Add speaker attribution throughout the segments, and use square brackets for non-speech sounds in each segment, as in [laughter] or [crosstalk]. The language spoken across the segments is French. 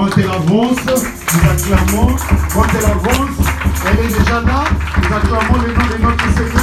Speaker 1: Quand elle avance, nous acclamons. Quand elle avance, elle est déjà là, nous acclamons le nom de notre Seigneur.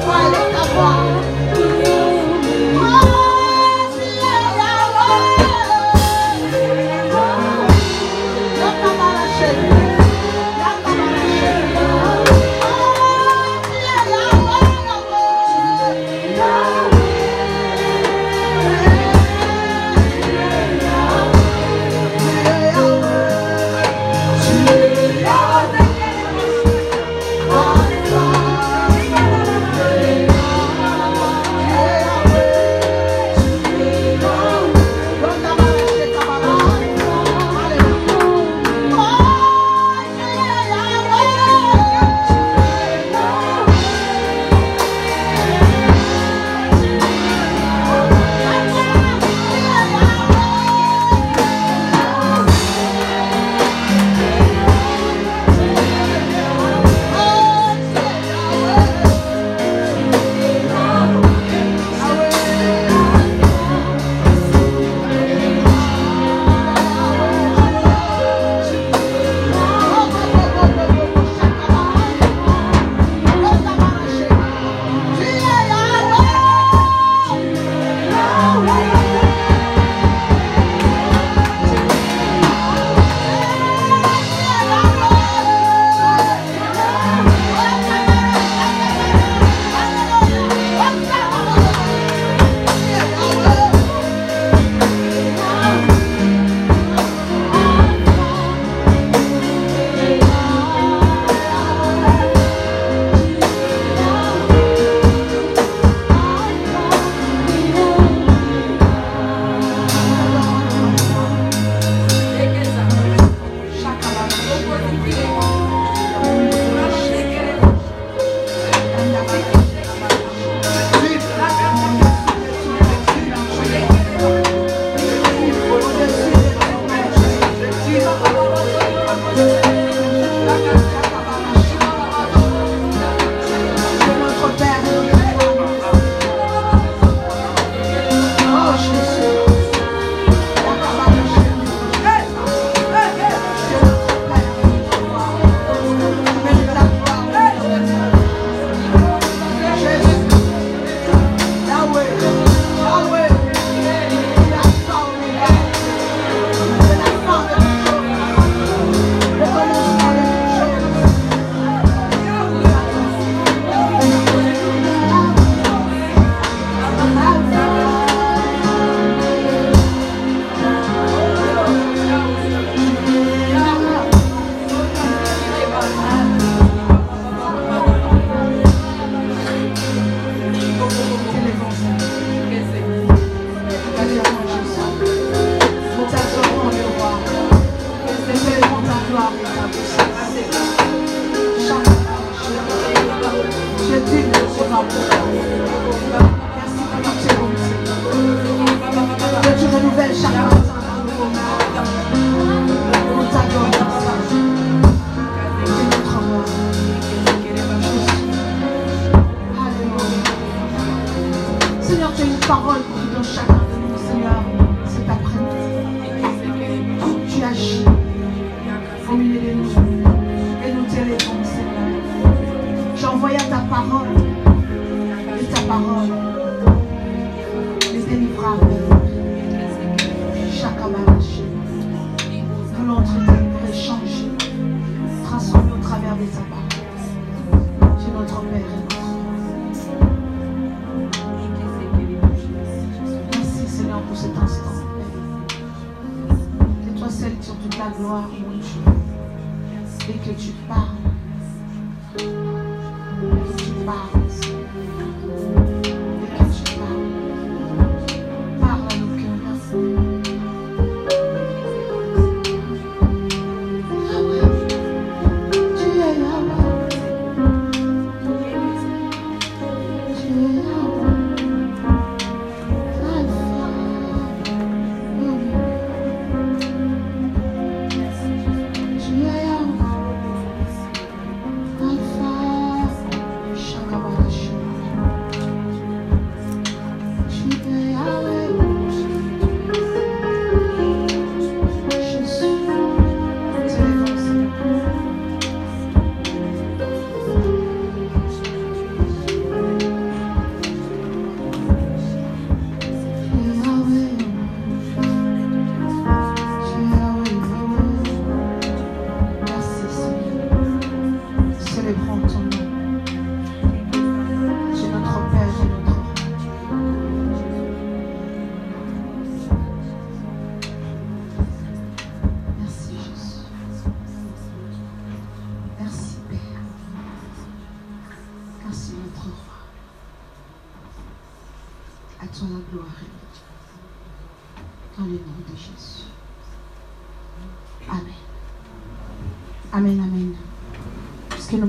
Speaker 1: 快乐的光。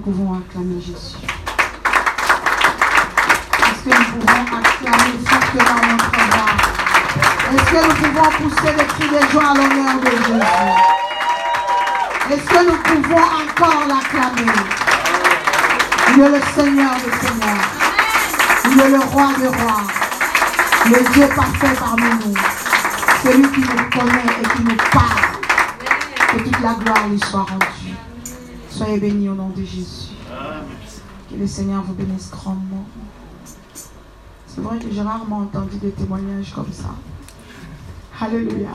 Speaker 1: Pouvons acclamer Jésus Est-ce que nous pouvons acclamer fortement notre roi? Est-ce que nous pouvons pousser des cris de joie à l'honneur de Jésus? Est-ce que nous pouvons encore l'acclamer? Il est le Seigneur des Seigneurs. Il est le roi des rois. Le Dieu parfait parmi nous. Celui qui nous connaît et qui nous parle. Que toute la gloire lui soit rendue. Bénis au nom de Jésus. Que le Seigneur vous bénisse grandement. C'est vrai que j'ai rarement entendu des témoignages comme ça. Alléluia.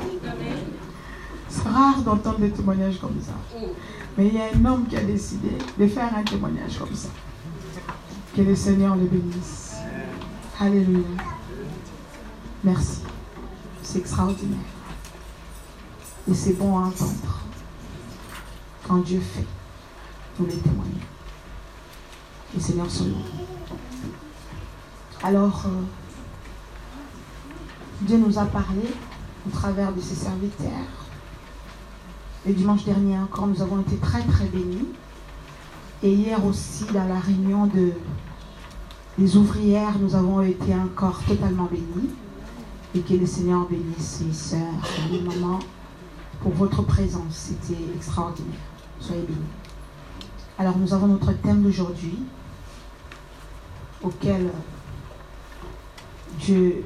Speaker 1: C'est rare d'entendre des témoignages comme ça. Mais il y a un homme qui a décidé de faire un témoignage comme ça. Que le Seigneur le bénisse. Alléluia. Merci. C'est extraordinaire. Et c'est bon à entendre. Quand Dieu fait, nous les témoignons. Le Seigneur soit loué. Alors, euh, Dieu nous a parlé au travers de ses serviteurs. Le dimanche dernier encore, nous avons été très très bénis. Et hier aussi, dans la réunion de, des ouvrières, nous avons été encore totalement bénis. Et que le Seigneur bénisse les sœurs les mamans pour votre présence. C'était extraordinaire. Soyez bénis. Alors nous avons notre thème d'aujourd'hui auquel Dieu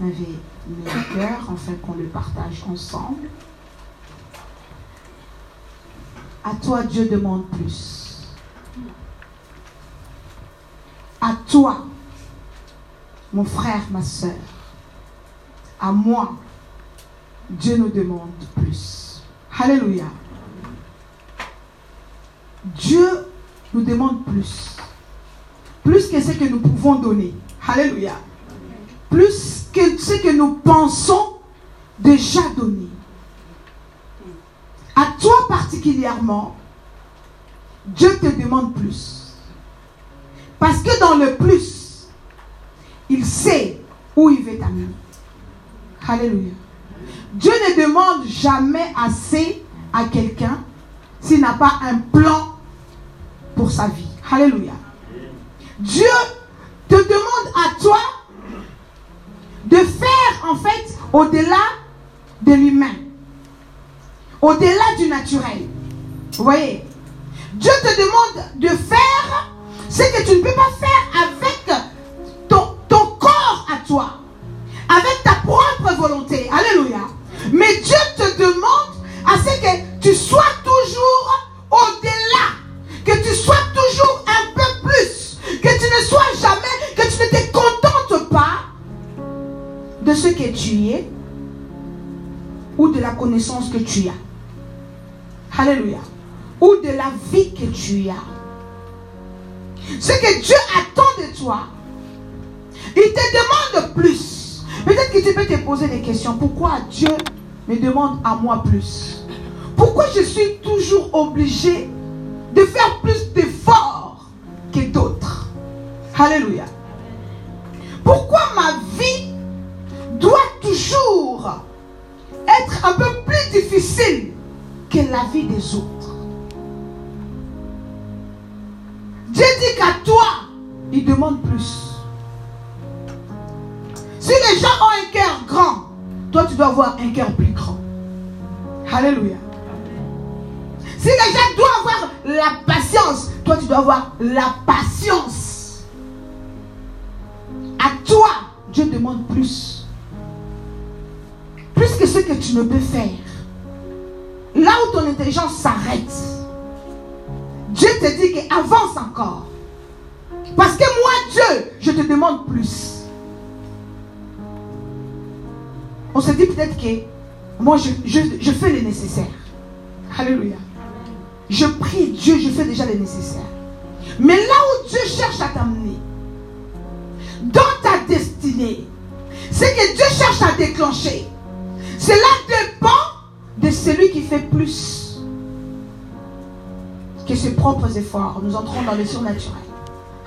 Speaker 1: avait mis au cœur afin qu'on le partage ensemble. À toi Dieu demande plus. À toi, mon frère, ma soeur, à moi, Dieu nous demande plus. Alléluia. Dieu nous demande plus. Plus que ce que nous pouvons donner. Alléluia. Plus que ce que nous pensons déjà donner. À toi particulièrement, Dieu te demande plus. Parce que dans le plus, il sait où il veut t'amener. Alléluia. Dieu ne demande jamais assez à quelqu'un s'il n'a pas un plan sa vie. Alléluia. Dieu te demande à toi de faire en fait au-delà de l'humain, au-delà du naturel. Vous voyez? Dieu te demande de faire ce que tu ne peux pas faire avec ton, ton corps à toi, avec ta propre volonté. Alléluia. Mais Dieu te demande à ce que tu sois toujours au-delà, tu sois toujours un peu plus, que tu ne sois jamais, que tu ne te contentes pas de ce que tu es ou de la connaissance que tu as. Alléluia. Ou de la vie que tu as. Ce que Dieu attend de toi, il te demande plus. Peut-être que tu peux te poser des questions. Pourquoi Dieu me demande à moi plus? Pourquoi je suis toujours obligé de faire plus d'efforts que d'autres Alléluia. Pourquoi ma vie doit toujours être un peu plus difficile que la vie des autres? Dieu dit qu'à toi, il demande plus. Si les gens ont un cœur grand, toi tu dois avoir un cœur plus grand. Alléluia. Si les gens doivent avoir la patience, toi tu dois avoir la patience. À toi, Dieu demande plus. Plus que ce que tu ne peux faire. Là où ton intelligence s'arrête, Dieu te dit qu'avance encore. Parce que moi, Dieu, je te demande plus. On se dit peut-être que moi, je, je, fais le nécessaire. Alléluia. Je prie Dieu, je fais déjà le nécessaire. Mais là où Dieu cherche à t'amener, dans ta destinée, c'est que Dieu cherche à déclencher. Cela dépend de celui qui fait plus que ses propres efforts. Nous entrons dans le surnaturel.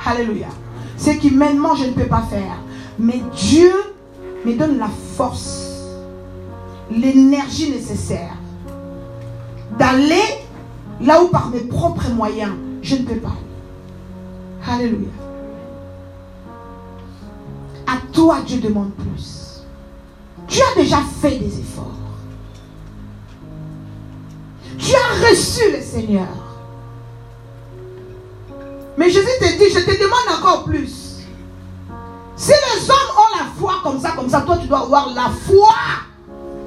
Speaker 1: Alléluia. Ce qui maintenant je ne peux pas faire. Mais Dieu me donne la force, l'énergie nécessaire d'aller là où par mes propres moyens je ne peux pas. Alléluia. À toi Dieu demande plus. Tu as déjà fait des efforts. Tu as reçu le Seigneur. Mais Jésus te dit, je te demande encore plus. Si les hommes ont la foi comme ça, comme ça, toi tu dois avoir la foi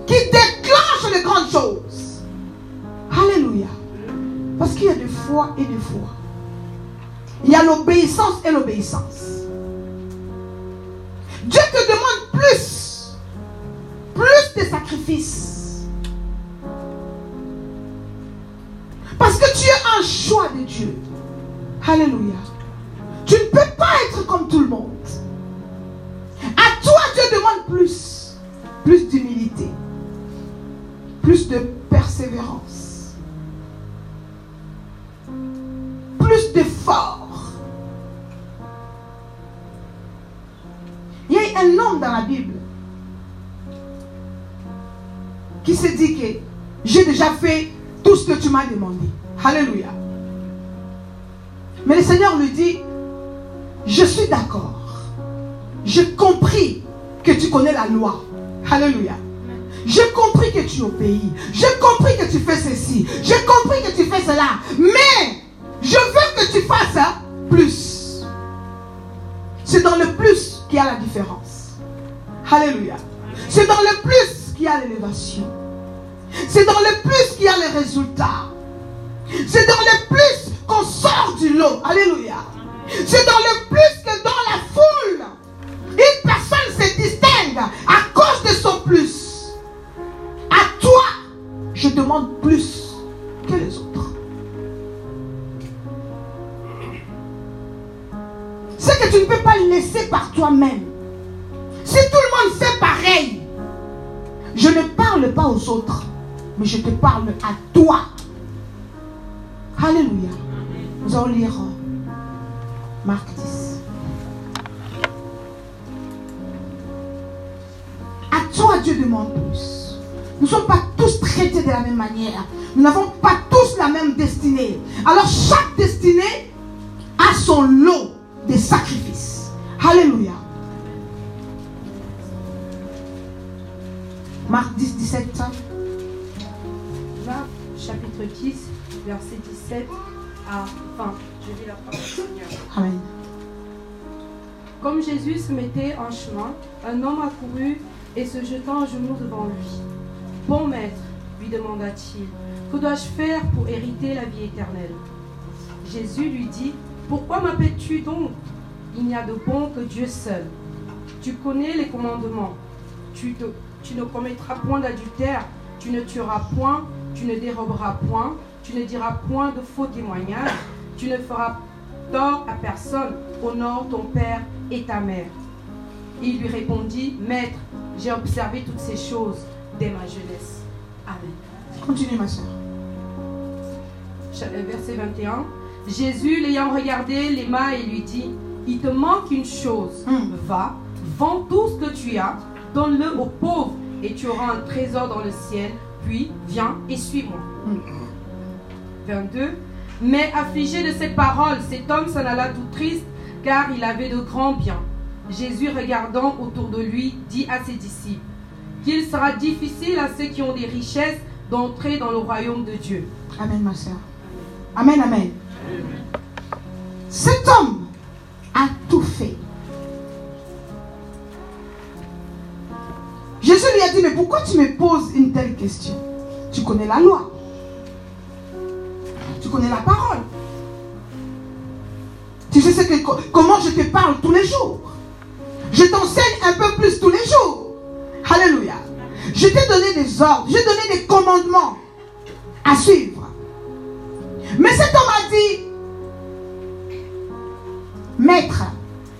Speaker 1: qui déclenche les grandes choses. Alléluia. Parce qu'il y a de foi et de foi. Il y a l'obéissance et l'obéissance. Dieu te demande plus. Plus de sacrifices. Parce que tu es un choix de Dieu. Alléluia. Tu ne peux pas être comme tout le monde. À toi, Dieu demande plus. Plus d'humilité. Plus de persévérance. Plus d'effort. Il y a un homme dans la Bible qui s'est dit que j'ai déjà fait tout ce que tu m'as demandé. Alléluia. Mais le Seigneur lui dit, je suis d'accord. J'ai compris que tu connais la loi. Alléluia. J'ai compris que tu obéis. J'ai compris que tu fais ceci. J'ai compris que tu fais cela. Mais je veux que tu fasses plus. C'est dans le plus qu'il y a la différence. Alléluia. C'est dans le plus qu'il y a l'élévation. C'est dans le plus qu'il y a les résultats. C'est dans le plus qu'on sort du lot. Alléluia. C'est dans le plus que dans la foule, une personne se distingue à cause de son plus. À toi, je demande plus que les autres. Tu ne peux pas laisser par toi-même. Si tout le monde fait pareil, je ne parle pas aux autres, mais je te parle à toi. Alléluia. Nous allons lire euh, Marc 10. À toi, Dieu demande plus. Nous ne sommes pas tous traités de la même manière. Nous n'avons pas tous la même destinée. Alors chaque destinée a son lot des sacrifices. Alléluia. Marc 10, 17.
Speaker 2: Marc chapitre 10, verset 17 à 20. Je lis la parole du Seigneur.
Speaker 1: Amen.
Speaker 2: Comme Jésus se mettait en chemin, un homme accourut et se jetant à genoux devant lui. Bon maître, lui demanda-t-il, que dois-je faire pour hériter la vie éternelle? Jésus lui dit, pourquoi m'appelles-tu donc? Il n'y a de bon que Dieu seul. Tu connais les commandements. Tu, te- tu ne commettras point d'adultère, tu ne tueras point, tu ne déroberas point, tu ne diras point de faux témoignages, tu ne feras tort à personne, honore ton père et ta mère. Il lui répondit, Maître, j'ai observé toutes ces choses dès ma jeunesse. Amen.
Speaker 1: Continue, ma soeur.
Speaker 2: Euh, Verset 21. Jésus, l'ayant regardé, l'aima et lui dit, Il te manque une chose.
Speaker 1: Hmm.
Speaker 2: Va, vends tout ce que tu as, donne-le aux pauvres, et tu auras un trésor dans le ciel. Puis, viens et suis-moi. 22. Mais affligé de ces paroles, cet homme s'en alla tout triste, car il avait de grands biens. Jésus, regardant autour de lui, dit à ses disciples qu'il sera difficile à ceux qui ont des richesses d'entrer dans le royaume de Dieu.
Speaker 1: Amen, ma soeur. Amen, amen. Cet homme a tout fait. Jésus lui a dit, mais pourquoi tu me poses une telle question? Tu connais la loi. Tu connais la parole. Tu sais que, comment je te parle tous les jours. Je t'enseigne un peu plus tous les jours. Alléluia. Je t'ai donné des ordres, j'ai donné des commandements à suivre. Mais cet homme a dit, Maître,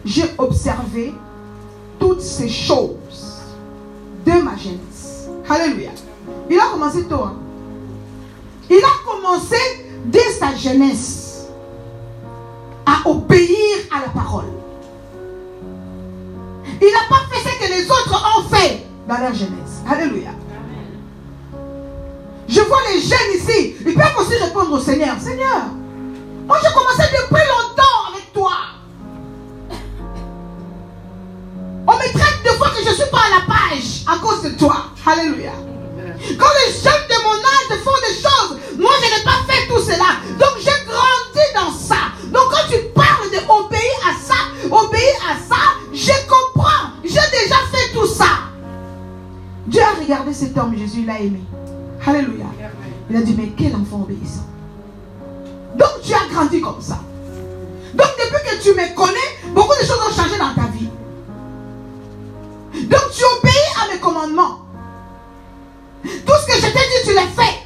Speaker 1: j'ai observé toutes ces choses de ma jeunesse. Alléluia. Il a commencé tôt. hein. Il a commencé dès sa jeunesse à obéir à la parole. Il n'a pas fait ce que les autres ont fait dans leur jeunesse. Alléluia. Je vois les jeunes ici. Ils peuvent aussi répondre au Seigneur. Seigneur, moi j'ai commencé depuis longtemps avec toi. On me traite de fois que je ne suis pas à la page à cause de toi. Alléluia. Quand les jeunes de mon âge font des choses, moi je n'ai pas fait tout cela. Donc j'ai grandi dans ça. Donc quand tu parles de obéir à ça, obéir à ça, je comprends. J'ai déjà fait tout ça. Dieu a regardé cet homme, Jésus l'a aimé. Alléluia. Il a dit, mais quel enfant obéissant. Donc tu as grandi comme ça. Donc depuis que tu me connais, beaucoup de choses ont changé dans ta vie. Donc tu obéis à mes commandements. Tout ce que je t'ai dit, tu l'as fait.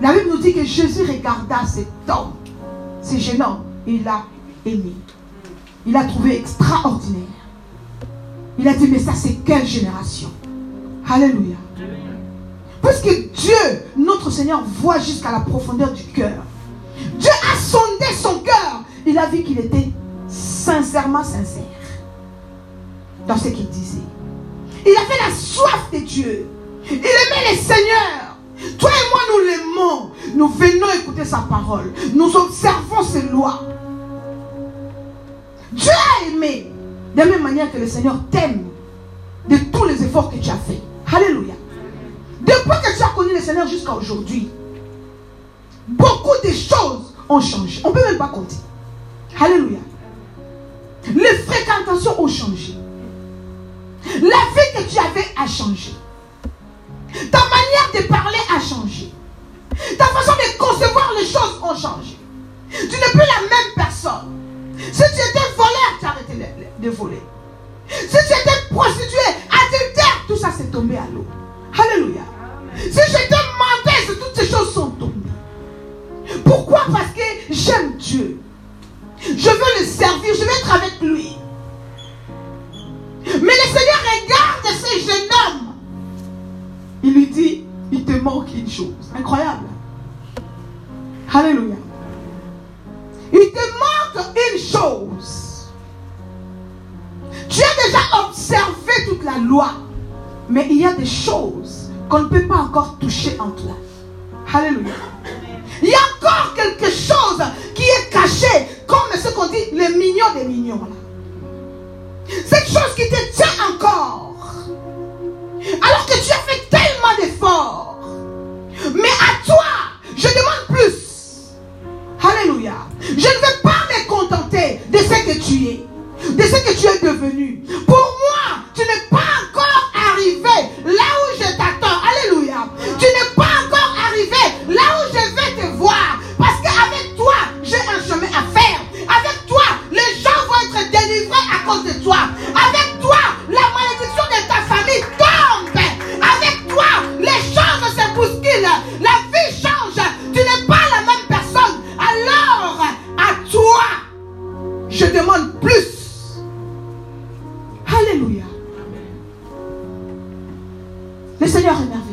Speaker 1: La Bible nous dit que Jésus regarda cet homme, ce jeune homme, et il l'a aimé. Il l'a trouvé extraordinaire. Il a dit, mais ça c'est quelle génération Alléluia. Puisque Dieu, notre Seigneur, voit jusqu'à la profondeur du cœur. Dieu a sondé son cœur. Il a vu qu'il était sincèrement sincère dans ce qu'il disait. Il avait la soif de Dieu. Il aimait le Seigneur. Toi et moi, nous l'aimons. Nous venons écouter sa parole. Nous observons ses lois. Dieu a aimé. De la même manière que le Seigneur t'aime de tous les efforts que tu as fait. Alléluia. Depuis que tu as connu le Seigneur jusqu'à aujourd'hui, beaucoup de choses ont changé. On ne peut même pas compter. Alléluia. Les fréquentations ont changé. La vie que tu avais a changé. Ta manière de parler a changé. Ta façon de concevoir les choses ont changé. Tu n'es plus la même personne. Si tu étais voleur, tu as arrêté de, voler. Si tu étais prostituée, adultère, tout ça c'est tombé à l'eau. Alléluia. Si j'étais menteuse, toutes ces choses sont tombées. Pourquoi? Parce que j'aime Dieu. Je veux le servir, je veux être avec lui. Mais le Seigneur regarde ce jeune homme. Il lui dit, il te manque une chose. Incroyable. Alléluia. Il te manque une chose. Tu as déjà observé toute la loi. Mais il y a des choses qu'on ne peut pas encore toucher en toi. Alléluia. Il y a encore quelque chose qui est caché, comme ce qu'on dit, le mignon des mignons. Cette chose qui te tient encore. Alors que tu as fait tellement d'efforts. Mais à toi, je demande plus. Alléluia. Je ne veux pas me contenter de ce que tu es, de ce que tu es devenu. Pour moi, tu n'es pas encore arrivé là où à cause de toi. Avec toi, la malédiction de ta famille tombe. Avec toi, les choses se bousculent. La vie change. Tu n'es pas la même personne. Alors, à toi, je demande plus. Alléluia. Le Seigneur est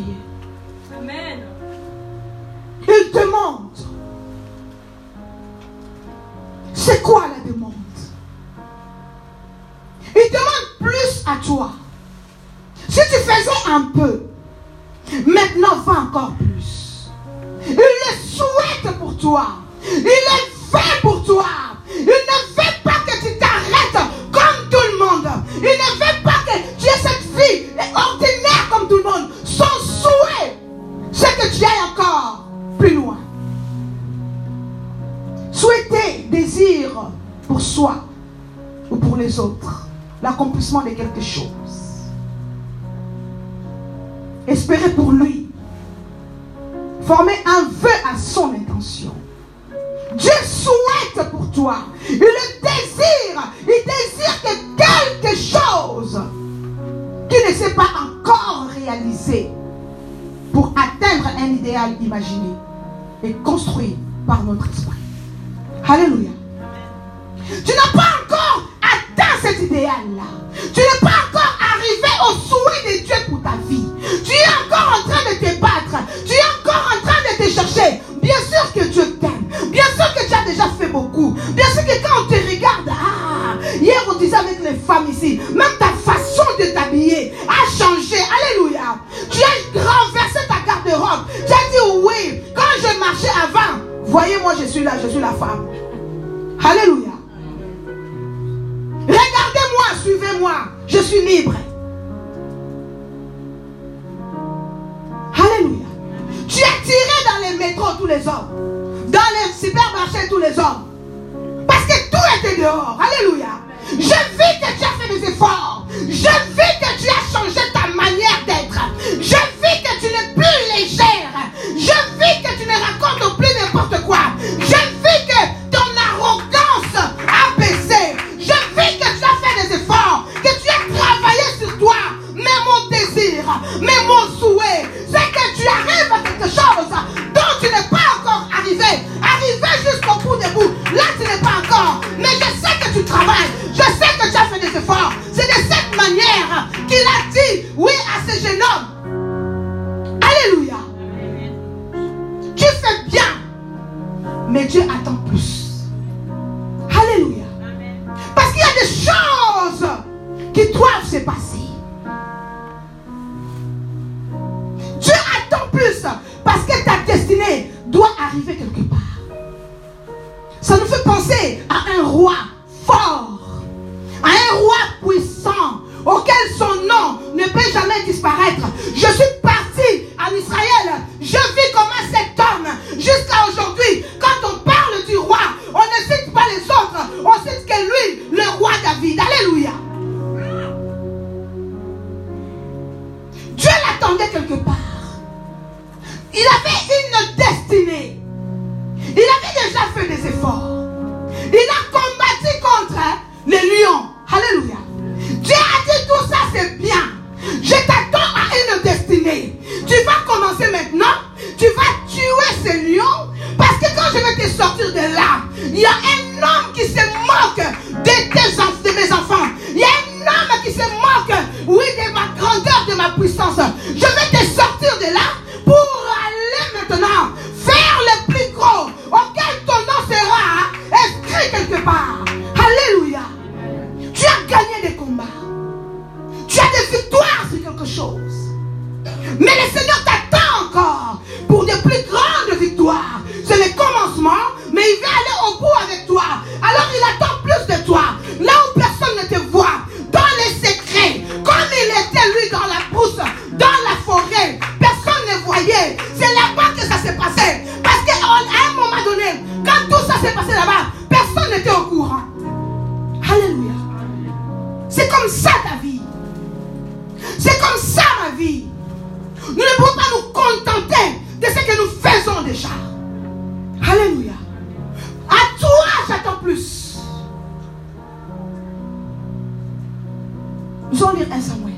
Speaker 1: Nous allons lire un Samuel.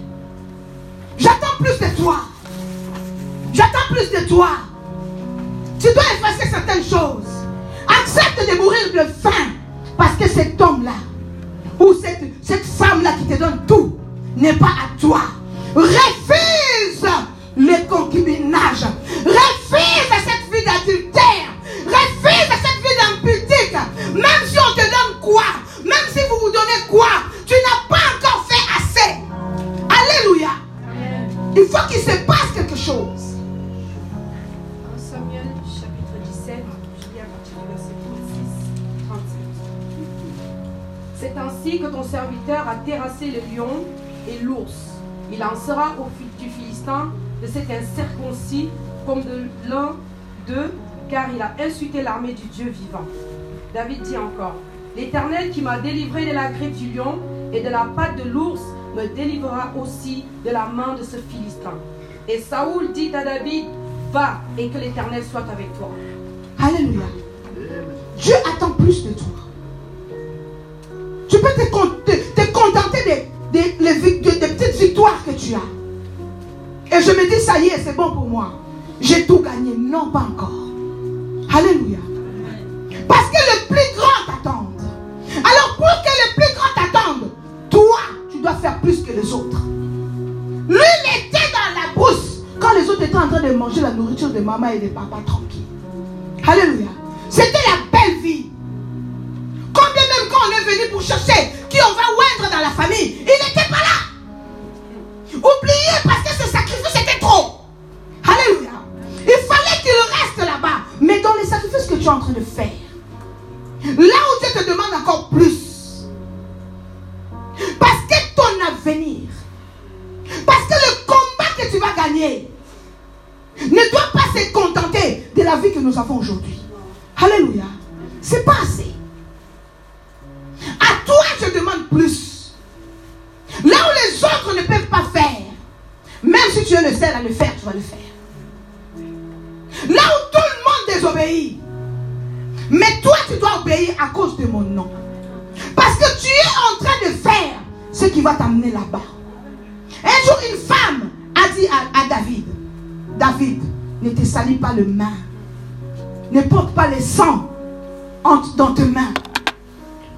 Speaker 1: J'attends plus de toi. J'attends plus de toi. Tu dois effacer certaines choses. Accepte de mourir de faim. Parce que cet homme-là, ou cette, cette femme-là qui te donne tout, n'est pas à toi. Refuse le concubinage. Refuse cette vie d'adultère. Refuse cette vie d'impudique. Même si on te donne quoi, même si vous vous donnez quoi, qu'il se passe quelque chose.
Speaker 2: 1 Samuel chapitre 17, je lis à partir du verset 36, 37. C'est ainsi que ton serviteur a terrassé le lion et l'ours. Il en sera au fil du Philistin de cet incirconcis comme de l'un d'eux, car il a insulté l'armée du Dieu vivant. David dit encore, L'Éternel qui m'a délivré de la griffe du lion et de la patte de l'ours me délivrera aussi de la main de ce Philistin. Et Saoul dit à David, Va et que l'Éternel soit avec toi.
Speaker 1: Alléluia. Dieu attend plus de toi. Tu peux te, con- te- te contenter des petites victoires que tu as. Et je me dis, ça y est, c'est bon pour moi. J'ai tout gagné. Non, pas encore. Alléluia. Parce que le plus grand t'attend. Alors pour que le plus grand t'attende, toi, tu dois faire plus que les autres. Lui, il était dans la brousse quand les autres étaient en train de manger la nourriture de maman et de papa tranquille. Alléluia. C'était la belle vie. Combien même quand on est venu pour chercher qui on va oindre dans la famille, il n'était pas là. Oubliez parce que ce sacrifice était trop. Alléluia. Il fallait qu'il reste là-bas. Mais dans les sacrifices que tu es en train de faire, là où Dieu te demande encore plus, ne doit pas se contenter de la vie que nous avons aujourd'hui. Alléluia. C'est pas assez. À toi, je demande plus. Là où les autres ne peuvent pas faire, même si tu es le seul à le faire, tu vas le faire. Là où tout le monde désobéit, mais toi, tu dois obéir à cause de mon nom. Parce que tu es en train de faire ce qui va t'amener là-bas. Un jour, une femme à, David, David, ne te salis pas le main. Ne porte pas le sang entre- dans tes mains.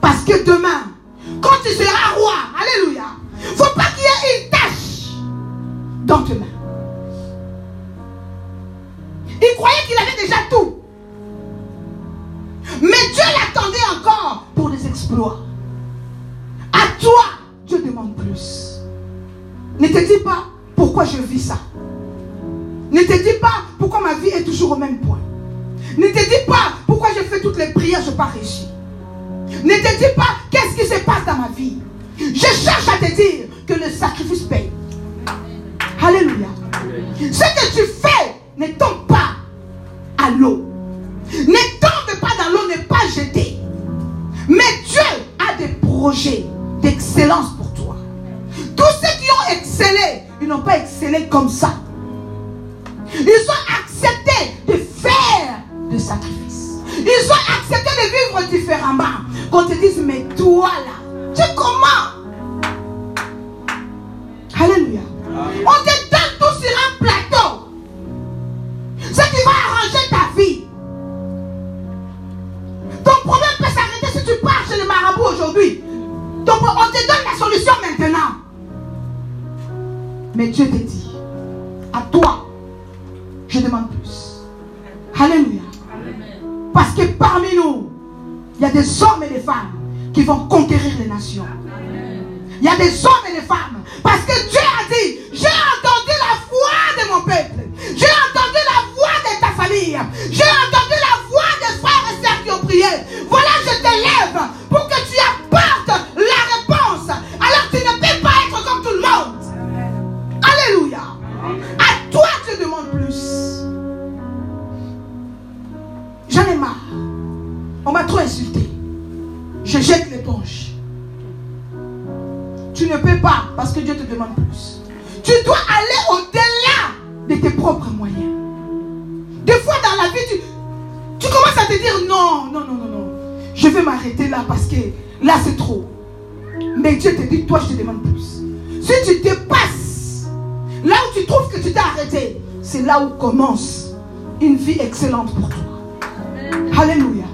Speaker 1: Parce que demain, quand tu seras roi, alléluia, faut pas qu'il y ait une tache dans tes mains. Il croyait qu'il avait déjà tout. Mais Dieu l'attendait encore pour des exploits. À toi, Dieu demande plus. Ne te dis pas pourquoi je vis ça? Ne te dis pas pourquoi ma vie est toujours au même point. Ne te dis pas pourquoi je fais toutes les prières, je n'ai pas. Ne te dis pas qu'est-ce qui se passe dans ma vie. Je cherche à te dire que le sacrifice paye. Alléluia. Ce que tu fais ne tombe pas à l'eau. Ne tombe pas dans l'eau, n'est pas jeté. Mais Dieu a des projets d'excellence comme ça. Ils ont accepté de faire des sacrifices. Ils ont accepté de vivre différemment. Qu'on te dise, mais toi là, tu es comment Alléluia. On te Mais Dieu te dit, à toi, je demande plus. Alléluia. Parce que parmi nous, il y a des hommes et des femmes qui vont conquérir les nations. Il y a des hommes et des femmes. Parce que Dieu a dit, j'ai entendu la voix de mon peuple. J'ai entendu la voix de ta famille. J'ai entendu la voix des frères et sœurs qui ont prié. Voilà, je t'élève pour On m'a trop insulté. Je jette l'éponge. Tu ne peux pas parce que Dieu te demande plus. Tu dois aller au-delà de tes propres moyens. Des fois dans la vie, tu, tu commences à te dire non, non, non, non, non. Je vais m'arrêter là parce que là c'est trop. Mais Dieu te dit, toi je te demande plus. Si tu dépasses là où tu trouves que tu t'es arrêté, c'est là où commence une vie excellente pour toi. Alléluia.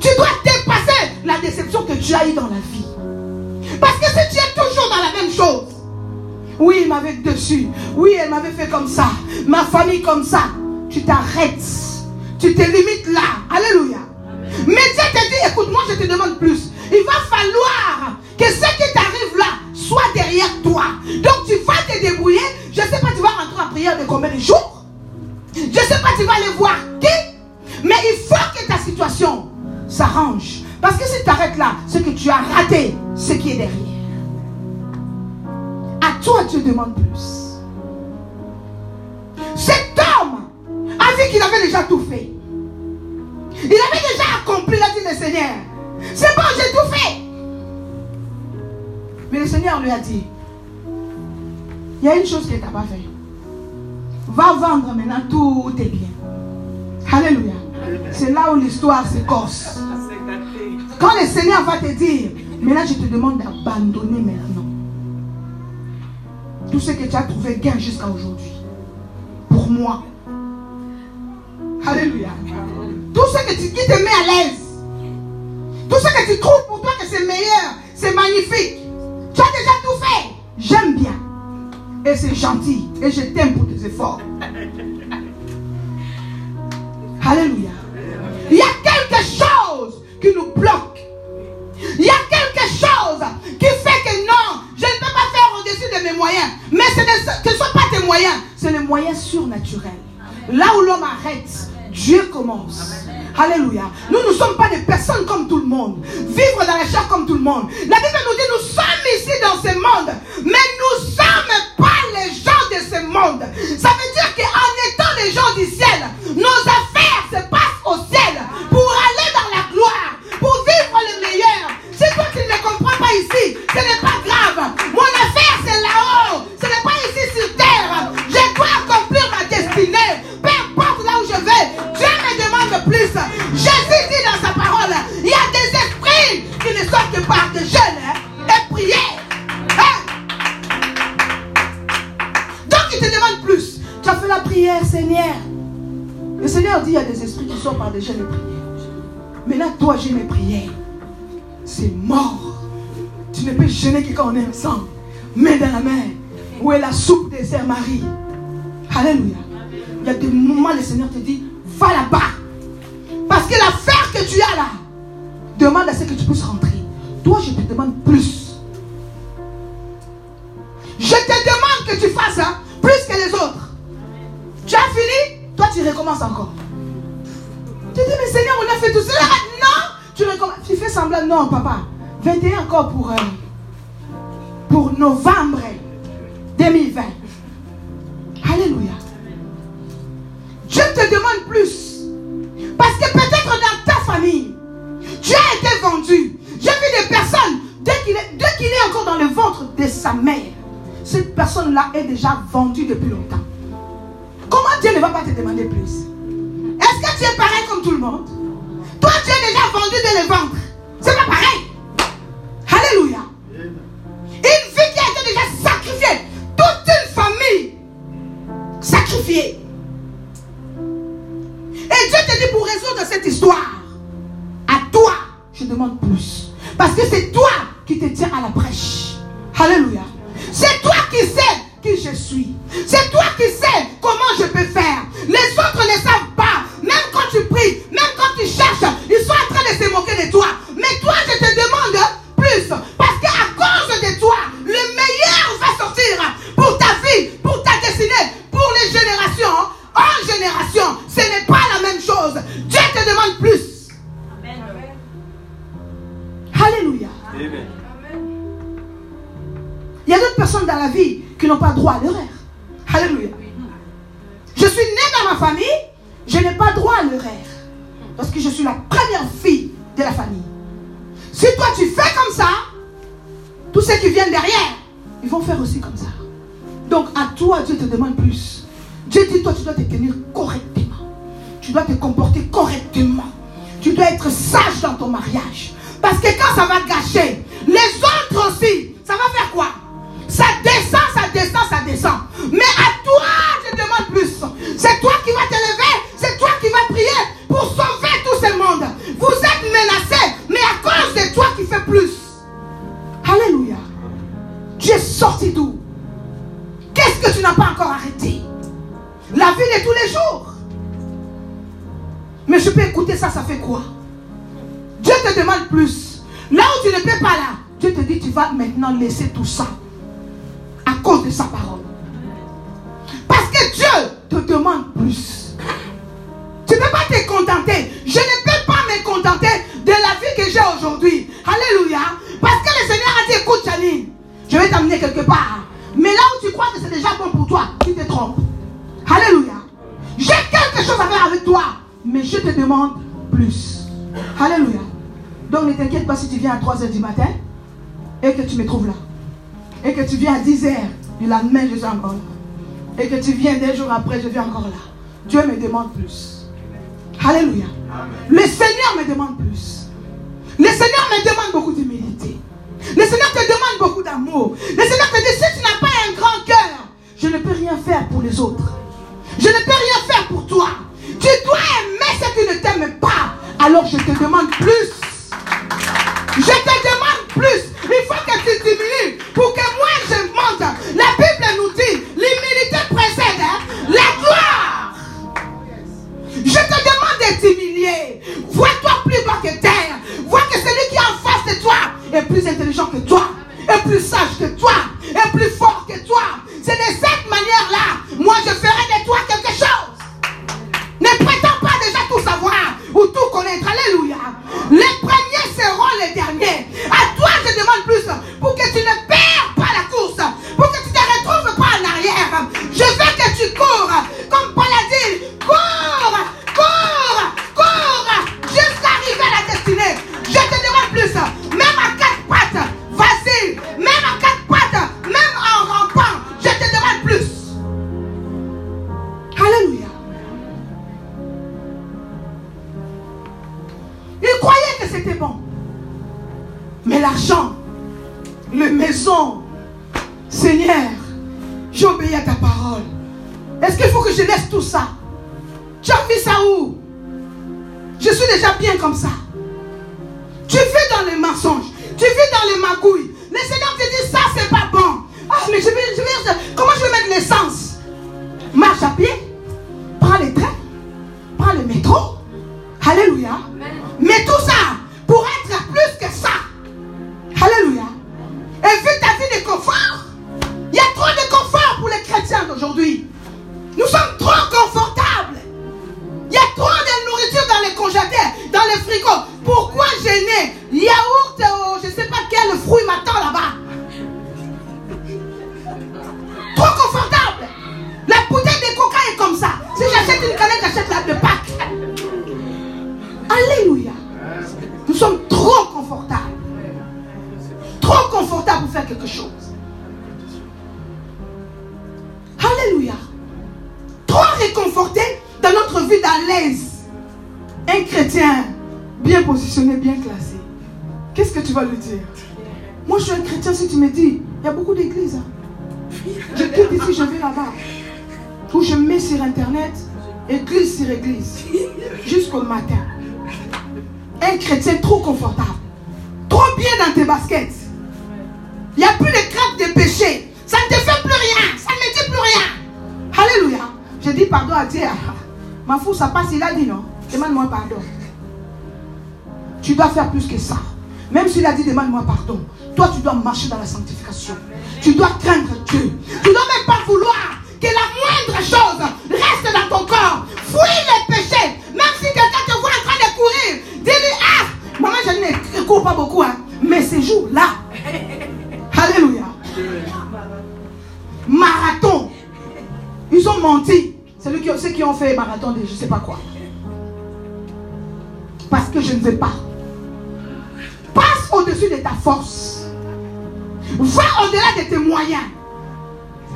Speaker 1: Tu dois dépasser la déception que tu as eue dans la vie. Parce que si tu es toujours dans la même chose, oui, il m'avait dessus, oui, elle m'avait fait comme ça, ma famille comme ça, tu t'arrêtes. Tu te limites là. Alléluia. Mais Dieu te dit, écoute, moi je te demande plus. Il va falloir que ce qui t'arrive là soit derrière toi. Donc tu vas te débrouiller. Je ne sais pas, tu vas rentrer en prière de combien de jours? Je ne sais pas, tu vas aller voir qui? Mais il faut que ta situation s'arrange. Parce que si tu arrêtes là, c'est que tu as raté ce qui est derrière. À toi, tu demandes plus. Cet homme a vu qu'il avait déjà tout fait. Il avait déjà accompli la dit le Seigneur. C'est bon, j'ai tout fait. Mais le Seigneur lui a dit, il y a une chose que tu pas fait. Va vendre maintenant tous tes biens. Alléluia. C'est là où l'histoire se corse. Quand le Seigneur va te dire, maintenant je te demande d'abandonner maintenant. Tout ce que tu as trouvé gain jusqu'à aujourd'hui. Pour moi. Alléluia. Tout ce que tu, qui te met à l'aise. Tout ce que tu trouves pour toi que c'est meilleur, c'est magnifique. Tu as déjà tout fait. J'aime bien. Et c'est gentil. Et je t'aime pour tes efforts. Alléluia. Il y a quelque chose qui nous bloque. Il y a quelque chose qui fait que non, je ne peux pas faire au-dessus de mes moyens. Mais ce ne sont pas tes moyens, c'est les moyens surnaturels. Là où l'homme arrête, Dieu commence. Alléluia. Nous ne sommes pas des personnes comme tout le monde. Vivre dans la chair comme tout le monde. La Bible nous dit nous sommes ici dans ce monde. Mais nous ne sommes pas les gens de ce monde. Ça veut dire qu'en étant les gens du ciel, nos Marie Alléluia. Il y a d'autres personnes dans la vie qui n'ont pas droit à l'erreur. Alléluia. Je suis née dans ma famille, je n'ai pas droit à l'erreur. Parce que je suis la première fille de la famille. Si toi tu fais comme ça, tous ceux qui viennent derrière, ils vont faire aussi comme ça. Donc à toi, Dieu te demande plus. Dieu dit, toi, tu dois te tenir correctement. Tu dois te comporter correctement. Tu dois être sage dans ton mariage. Parce que quand ça va gâcher, les autres aussi, ça va faire quoi? Mais à toi, je demande plus. C'est toi qui vas t'élever. C'est toi qui vas prier pour sauver tout ce monde. Vous êtes menacés, mais à cause de toi qui fais plus. Alléluia. Tu es sorti d'où? Qu'est-ce que tu n'as pas encore arrêté? La vie de tous les jours. Mais je peux écouter ça, ça fait quoi? Dieu te demande plus. Là où tu ne peux pas là, Dieu te dit tu vas maintenant laisser tout ça à cause de sa parole. Parce que Dieu te demande plus. Tu ne peux pas te contenter. Je ne peux pas me contenter de la vie que j'ai aujourd'hui. Alléluia. Parce que le Seigneur a dit, écoute Janine, je vais t'amener quelque part. Mais là où tu crois que c'est déjà bon pour toi, tu te trompes. Alléluia. J'ai quelque chose à faire avec toi, mais je te demande plus. Alléluia. Donc ne t'inquiète pas si tu viens à 3h du matin et que tu me trouves là. Et que tu viens à 10h du lendemain, je suis encore là. Et que tu viens des jours après, je viens encore là. Dieu me demande plus. Alléluia. Le Seigneur me demande plus. Le Seigneur me demande beaucoup d'humilité. Le Seigneur te demande beaucoup d'amour. Le Seigneur te dit, si tu n'as pas un grand cœur, je ne peux rien faire pour les autres. Je ne peux rien faire pour toi. Tu dois aimer ce qui ne t'aime pas. Alors je te demande plus. Je te demande plus. Il faut que tu diminues pour que moi je monte. La Bible nous dit, l'humilité précède hein, la gloire. Je te demande de t'humilier. Vois-toi plus bas que terre. Vois que celui qui est en face de toi est plus intelligent que toi, est plus sage que toi, est plus fort que toi. C'est de cette manière-là, moi je ferai de toi quelque chose. Que ça. Même s'il a dit demande-moi pardon. Toi, tu dois marcher dans la sanctification. Tu dois craindre Dieu. Tu dois même pas vouloir que la moindre chose reste dans ton corps. Fuis les péchés. Même si quelqu'un te voit en train de courir, dis-lui Ah, maman, je ne cours pas beaucoup, hein, mais ces jours-là, [laughs] Alléluia. Marathon. Ils ont menti. C'est ceux qui ont fait marathon de je ne sais pas quoi. Parce que je ne veux pas. Moyens.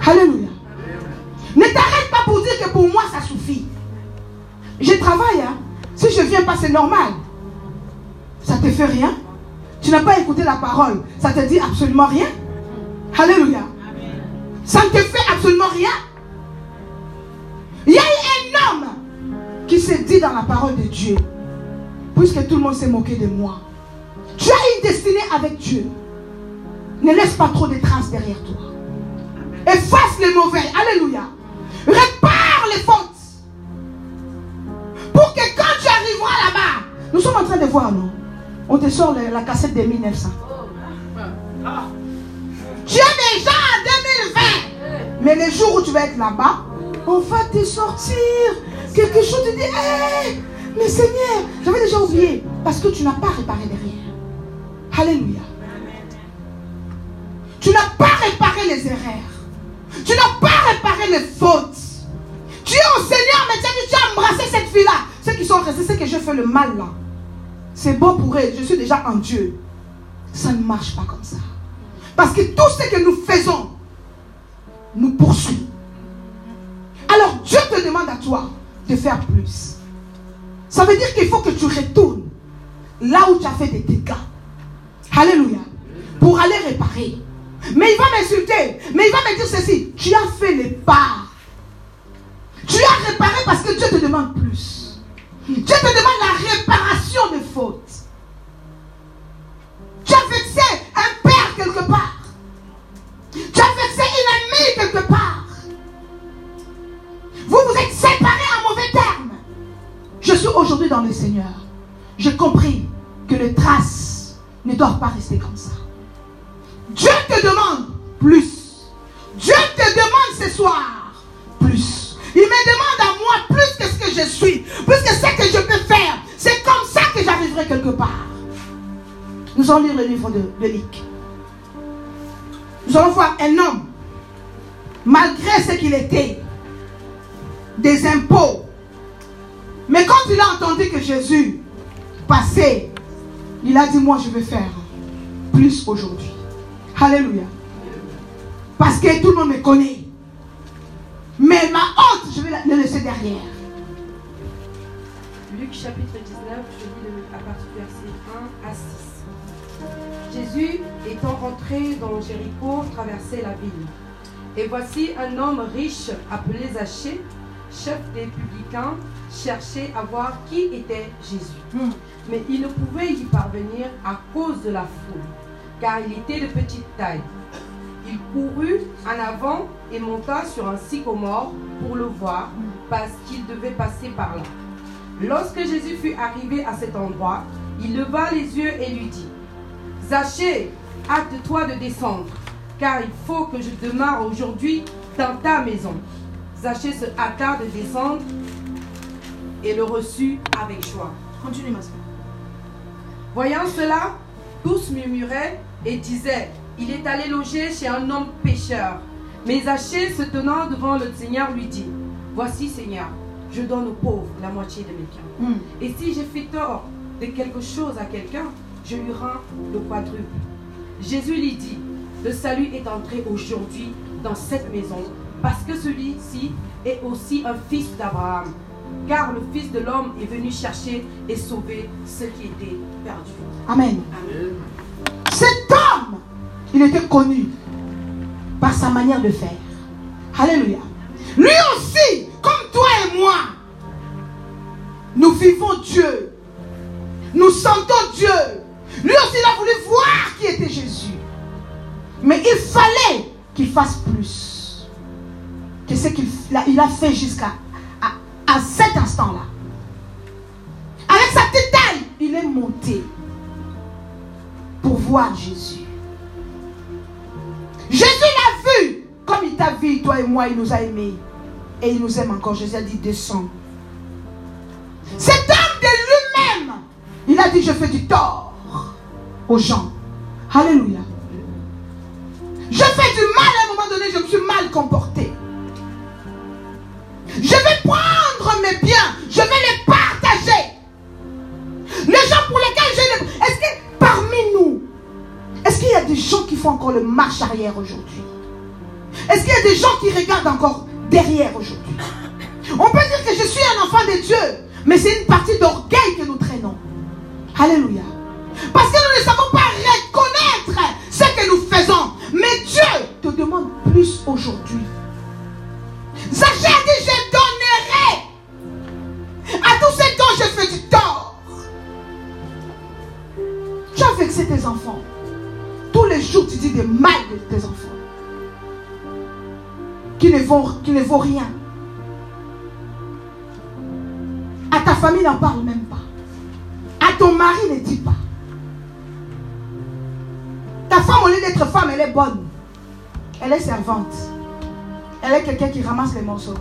Speaker 1: Alléluia. Ne t'arrête pas pour dire que pour moi ça suffit. Je travaille. Hein. Si je viens pas, c'est normal. Ça te fait rien? Tu n'as pas écouté la parole. Ça te dit absolument rien? Alléluia. Ça ne te fait absolument rien? Il y a un homme qui s'est dit dans la parole de Dieu, puisque tout le monde s'est moqué de moi, tu as une destinée avec Dieu. Ne laisse pas trop de traces derrière toi. Efface les mauvais. Alléluia. Répare les fautes. Pour que quand tu arriveras là-bas, nous sommes en train de voir, non? On te sort la, cassette de 1900. Tu es déjà en 2020. Mais le jour où tu vas être là-bas, on va te sortir quelque chose. Tu dis, Hé, mais Seigneur, j'avais déjà oublié. Parce que tu n'as pas réparé derrière. Alléluia. Tu n'as pas réparé les erreurs. Tu n'as pas réparé les fautes. Tu es au Seigneur, mais tu as embrassé cette fille-là. Ceux qui sont restés, c'est que je fais le mal là. C'est bon pour eux. Je suis déjà en Dieu. Ça ne marche pas comme ça. Parce que tout ce que nous faisons nous poursuit. Alors Dieu te demande à toi de faire plus. Ça veut dire qu'il faut que tu retournes là où tu as fait des dégâts. Alléluia. Pour aller réparer. Mais il va m'insulter. Mais il va me dire ceci. Tu as fait les parts. Tu as réparé parce que Dieu te demande plus. Dieu te demande la réparation des fautes. Tu as vexé un père quelque part. Tu as vexé une amie quelque part. Vous vous êtes séparés en mauvais termes. Je suis aujourd'hui dans le Seigneur. J'ai compris que les traces ne doivent pas rester comme ça. Dieu te demande plus. Dieu te demande ce soir plus. Il me demande à moi plus que ce que je suis, plus que ce que je peux faire. C'est comme ça que j'arriverai quelque part. Nous allons lire le livre de, de. Nous allons voir un homme, malgré ce qu'il était, des impôts. Mais quand il a entendu que Jésus passait, il a dit, moi je vais faire plus aujourd'hui. Alléluia. Parce que tout le monde me connaît. Mais ma honte, je vais la la laisser derrière.
Speaker 2: Luc chapitre 19, je lis à partir du verset 1 à 6. Jésus, étant rentré dans Jéricho, traversait la ville. Et voici un homme riche appelé Zachée, chef des publicains, cherchait à voir qui était Jésus.
Speaker 1: Hmm.
Speaker 2: Mais il ne pouvait y parvenir à cause de la foule, car il était de petite taille. Il courut en avant et monta sur un sycomore pour le voir, parce qu'il devait passer par là. Lorsque Jésus fut arrivé à cet endroit, il leva les yeux et lui dit, Zachée, hâte-toi de descendre, car il faut que je demeure aujourd'hui dans ta maison. Zachée se hâta de descendre et le reçut avec joie.
Speaker 1: Continue, ma soeur.
Speaker 2: Voyant cela, tous murmuraient et disaient, il est allé loger chez un homme pécheur. Mais Zachée, se tenant devant le Seigneur, lui dit, voici Seigneur, je donne aux pauvres la moitié de mes biens.
Speaker 1: Hmm.
Speaker 2: Et si j'ai fait tort de quelque chose à quelqu'un, je lui rends le quadruple. Jésus lui dit, le salut est entré aujourd'hui dans cette maison, parce que celui-ci est aussi un fils d'Abraham. Car le Fils de l'homme est venu chercher et sauver ceux qui étaient perdus.
Speaker 1: Amen.
Speaker 2: Amen.
Speaker 1: Cet homme, il était connu par sa manière de faire. Alléluia. Lui aussi, comme toi et moi, nous vivons Dieu. Nous sentons Dieu. Lui aussi, il a voulu voir qui était Jésus. Mais il fallait qu'il fasse plus que ce qu'il a, il a fait jusqu'à à, cet instant-là. Avec sa petite taille, il est monté pour voir Jésus. Jésus l'a vu comme il t'a vu, toi et moi, il nous a aimés. Et il nous aime encore. Jésus a dit, descends. Cet homme de lui-même, il a dit, je fais du tort aux gens. Alléluia. Je fais du mal à un moment donné, je me suis mal comporté. Je vais prendre je vais les partager. Les gens pour lesquels je ne... Est-ce que parmi nous, est-ce qu'il y a des gens qui font encore le marche arrière aujourd'hui? Est-ce qu'il y a des gens qui regardent encore derrière aujourd'hui? On peut dire que je suis un enfant de Dieu, mais c'est une partie d'orgueil que nous traînons. Alléluia. Parce que nous ne savons pas reconnaître ce que nous faisons. Mais Dieu te demande plus aujourd'hui. Zachée dit, je donnerai à tous ceux dont je fais du tort. Tu as vexé tes enfants. Tous les les jours, tu dis des mal de tes enfants. Qui ne vaut, qui ne vaut rien. À ta famille, n'en parle même pas. À ton mari, ne dis pas. Ta femme, au lieu d'être femme, elle est bonne. Elle est servante. Elle est quelqu'un qui ramasse les morceaux.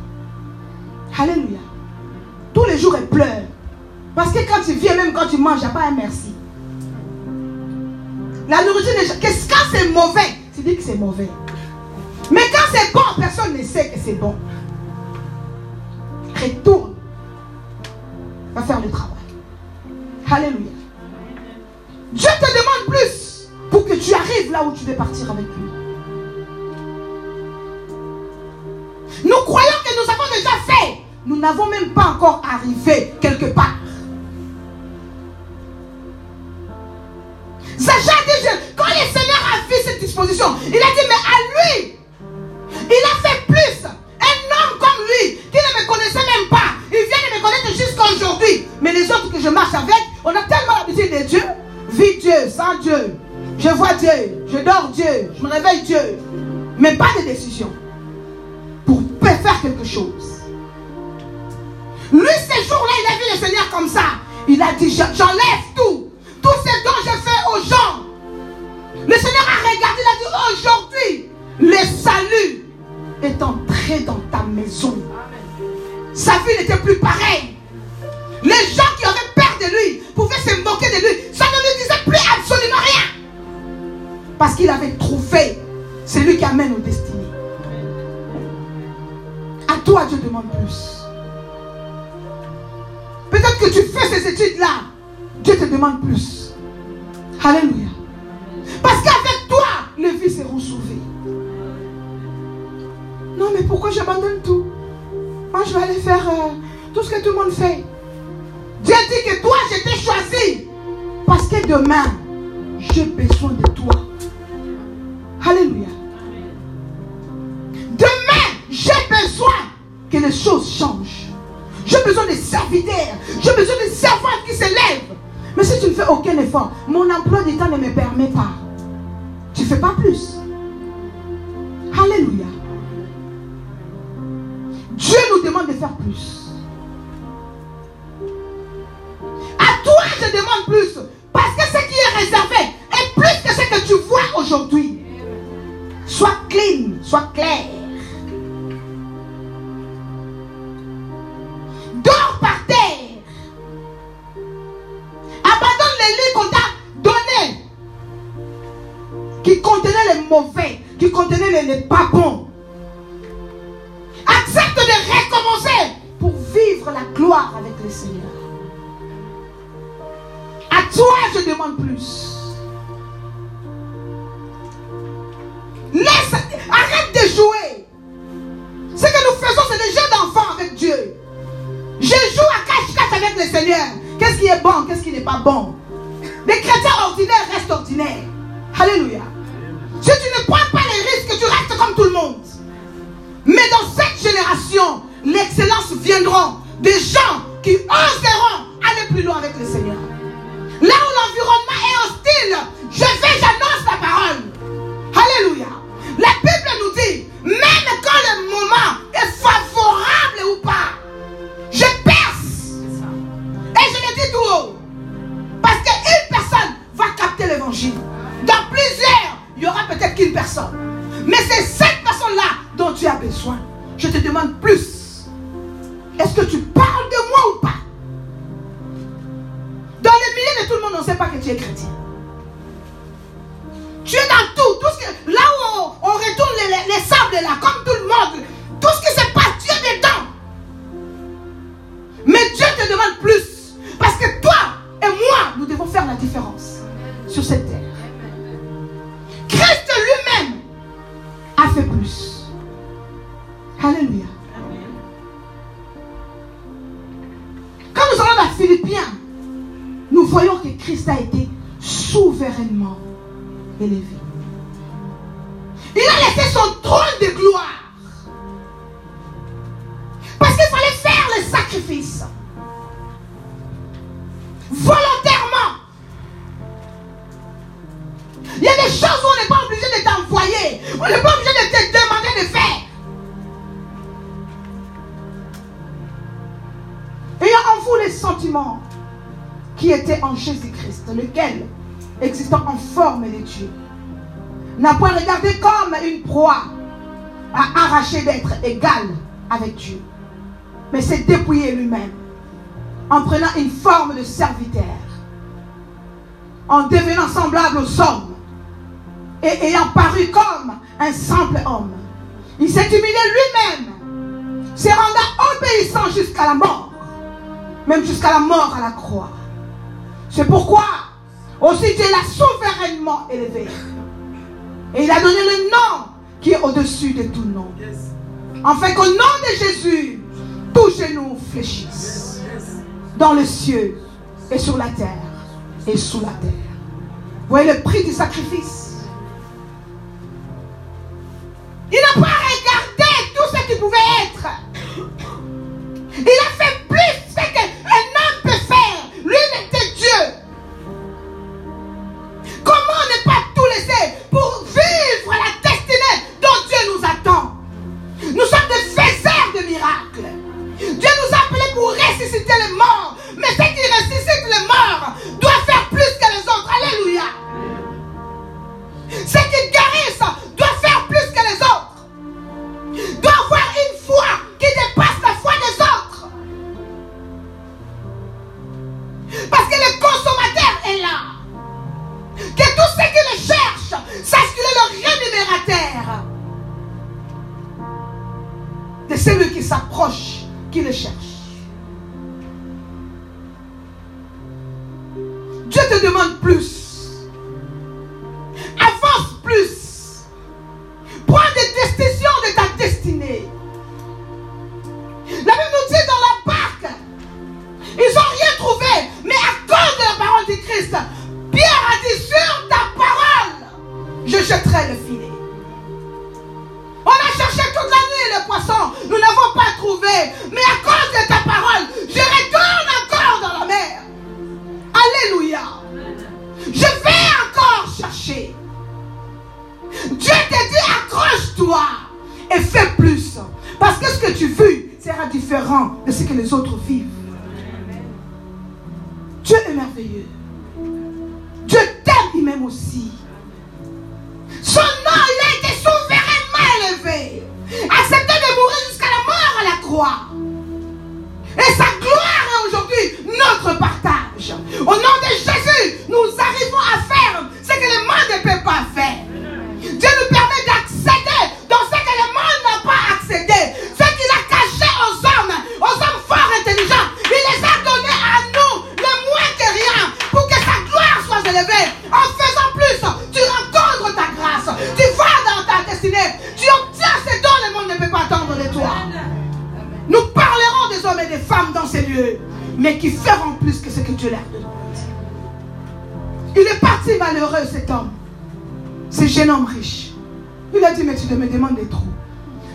Speaker 1: Alléluia. Tous les jours, elle pleure. Parce que quand tu viens, même quand tu manges, il n'y a pas un merci. La nourriture, qu'est-ce quand c'est mauvais, tu dis que c'est mauvais. Mais quand c'est bon, personne ne sait que c'est bon. Retourne. Va faire le travail. Alléluia. Dieu te demande plus pour que tu arrives là où tu veux partir avec lui. Nous croyons que nous avons déjà fait. Nous n'avons même pas encore arrivé quelque part. Sacha dit, quand le Seigneur a vu cette disposition, il a dit, mais à lui, il a fait plus. Un homme comme lui, qui ne me connaissait même pas, il vient de me connaître jusqu'à aujourd'hui. Mais les autres que je marche avec, on a tellement l'habitude de Dieu. Vis Dieu, sans Dieu. Je vois Dieu, je dors Dieu, je me réveille Dieu. Mais pas de décision. Pour faire quelque chose. Il a dit, j'enlève tout. Tout ce dont je fais aux gens. Le Seigneur a regardé, il a dit, aujourd'hui, le salut est entré dans ta maison. Sa vie n'était plus pareille. Ces études-là. Dieu te demande plus. Alléluia. Parce qu'avec toi, les vies seront sauvées. Non, mais pourquoi j'abandonne tout? Moi, je vais aller faire euh, tout ce que tout le monde fait. Dieu dit que toi, je t'ai choisi. Parce que demain, j'ai besoin de toi. Alléluia. Demain, j'ai besoin que les choses changent. J'ai besoin de serviteurs. J'ai besoin de servantes qui se lèvent. Mais si tu ne fais aucun effort, mon emploi du temps ne me permet pas. Tu ne fais pas plus. Alléluia. Dieu nous demande de faire plus. À toi, je demande plus. Parce que ce qui est réservé est plus que ce que tu vois aujourd'hui. Sois clean, sois clair. Dors par terre. Abandonne les livres qu'on t'a donnés. Qui contenaient les mauvais, qui contenaient les, pas bons. Accepte de recommencer pour vivre la gloire avec le Seigneur. À toi, je demande plus. Laisse, arrête de jouer. Ce que nous faisons, c'est des jeux d'enfants. Je joue à cache-cache avec le Seigneur. Qu'est-ce qui est bon, qu'est-ce qui n'est pas bon? Les chrétiens ordinaires restent ordinaires. Alléluia. Si tu ne prends pas les risques, tu restes comme tout le monde. N'a point regardé comme une proie à arracher d'être égal avec Dieu, mais s'est dépouillé lui-même en prenant une forme de serviteur, en devenant semblable aux hommes et ayant paru comme un simple homme. Il s'est humilié lui-même, se rendant obéissant jusqu'à la mort, même jusqu'à la mort à la croix. C'est pourquoi aussi Dieu l'a souverainement élevé. Et il a donné le nom qui est au-dessus de tout nom. Afin qu'au nom de Jésus, tous genou fléchissent. Dans le ciel et sur la terre et sous la terre. voyez le prix du sacrifice? Il n'a pas regardé tout ce qu'il pouvait être. Des des femmes dans ces lieux, mais qui feront plus que ce que Dieu leur demande. Il est parti malheureux, cet homme, ce jeune homme riche. Il a dit, mais tu me demandes trop.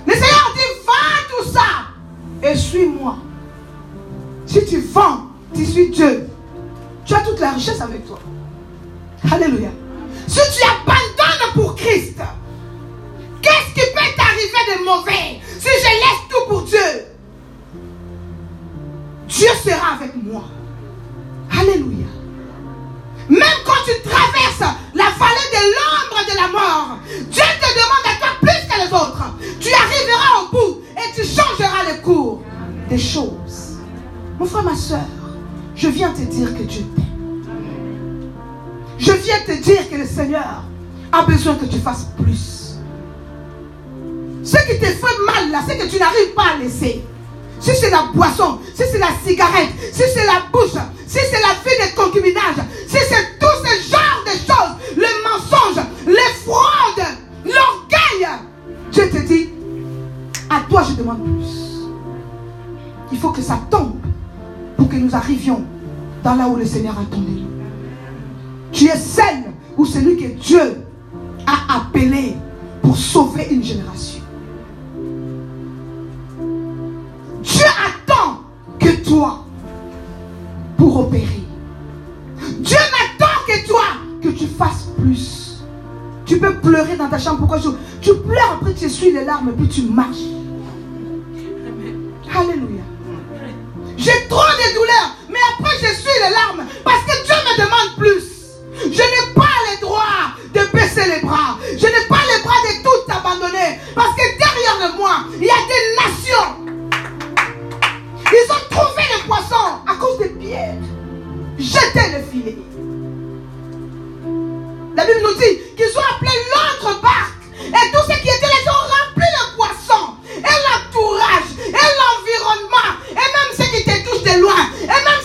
Speaker 1: Le Seigneur dit, vends tout ça et suis-moi. Si tu vends, tu suis Dieu. Tu as toute la richesse avec toi. Alléluia. Si tu abandonnes pour Christ, qu'est-ce qui peut t'arriver de mauvais si je laisse tout pour Dieu? Dieu sera avec moi. Alléluia. Même quand tu traverses la vallée de l'ombre de la mort, Dieu te demande à toi plus que les autres. Tu arriveras au bout et tu changeras le cours des choses. Mon frère, ma soeur, je viens te dire que Dieu t'aime. Je viens te dire que le Seigneur a besoin que tu fasses plus. Ce qui te fait mal là, c'est que tu n'arrives pas à laisser. Si c'est la boisson, si c'est la cigarette, si c'est la bouche, si c'est la vie de concubinage, si c'est tous ces genres de choses, le mensonge, les fraudes, l'orgueil, Dieu te dit, à toi je demande plus. Il faut que ça tombe pour que nous arrivions dans là où le Seigneur a tombé. Tu es celle ou celui que Dieu a appelé pour sauver une génération. Toi pour opérer. Dieu n'attend que toi que tu fasses plus. Tu peux pleurer dans ta chambre. Pourquoi tu, tu pleures, après tu essuies les larmes, puis tu marches. Alléluia. J'ai trop de douleurs, mais après je suis les larmes parce que Dieu me demande plus. Je n'ai pas le droit de baisser les bras. Je n'ai pas le droit de tout abandonner parce que derrière moi, il y a des nations. Ils ont trouvé les poissons à cause des pierres. Jetez le filet. La Bible nous dit qu'ils ont appelé l'autre barque et tous ceux qui étaient là ont rempli le poisson et l'entourage et l'environnement et même ceux qui te touchent de loin et même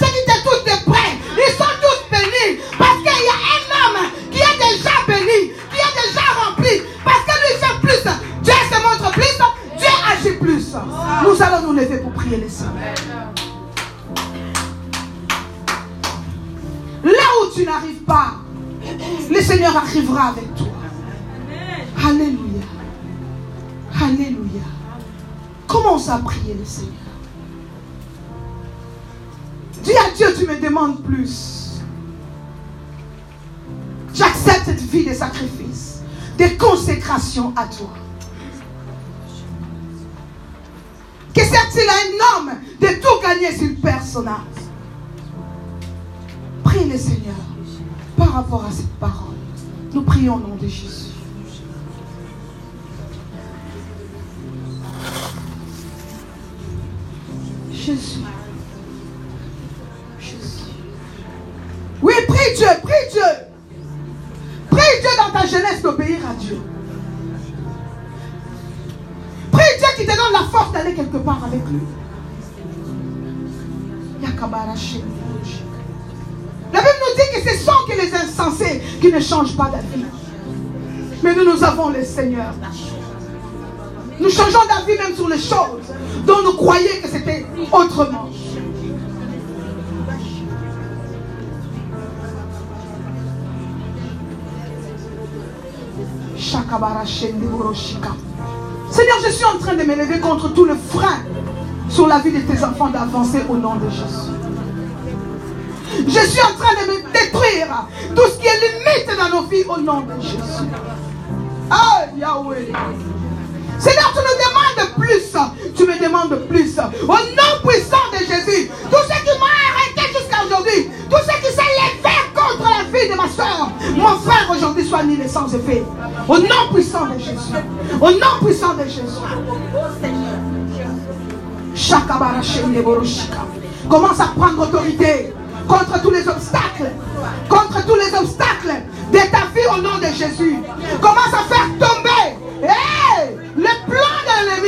Speaker 1: Avec toi. Alléluia. Alléluia. Commence à prier le Seigneur. Dis à Dieu, tu me demandes plus. J'accepte cette vie de sacrifice, de consécration à toi. Que sert-il à un homme de tout gagner son âme Prie le Seigneur par rapport à cette parole. Prions au nom de Jésus. Jésus. Jésus. Oui, prie Dieu, prie Dieu. Prie Dieu dans ta jeunesse d'obéir à Dieu. Prie Dieu qui te donne la force d'aller quelque part avec lui. La Bible nous dit que ce sont insensés qui ne changent pas d'avis. Mais nous, nous avons le Seigneur. Nous changeons d'avis même sur les choses dont nous croyions que c'était autrement. Seigneur, je suis en train de me lever contre tout le frein sur la vie de tes enfants d'avancer au nom de Jésus. Je suis en train de me tout ce qui est limite dans nos vies au nom de Jésus. Ah, Yahweh. Seigneur, tu nous demandes plus. Tu me demandes plus. Au nom puissant de Jésus, tout ce qui m'a arrêté jusqu'à aujourd'hui, tout ce qui s'est levé contre la vie de ma soeur, mon frère aujourd'hui soit mis sans effet. Au nom puissant de Jésus. Au nom puissant de Jésus. Commence à prendre autorité contre tous les obstacles, contre tous les obstacles. De ta vie au nom de Jésus. Commence à faire tomber. Le plan de l'ennemi,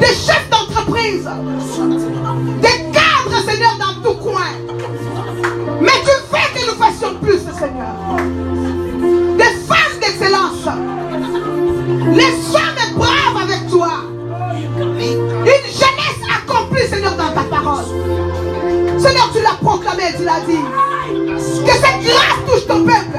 Speaker 1: des chefs d'entreprise, des cadres, Seigneur, dans tout coin. Mais tu veux que nous fassions plus, Seigneur. Des femmes d'excellence. Les sommes braves avec toi. Une jeunesse accomplie, Seigneur, dans ta parole. Seigneur, tu l'as proclamé, tu l'as dit. Que cette grâce touche ton peuple.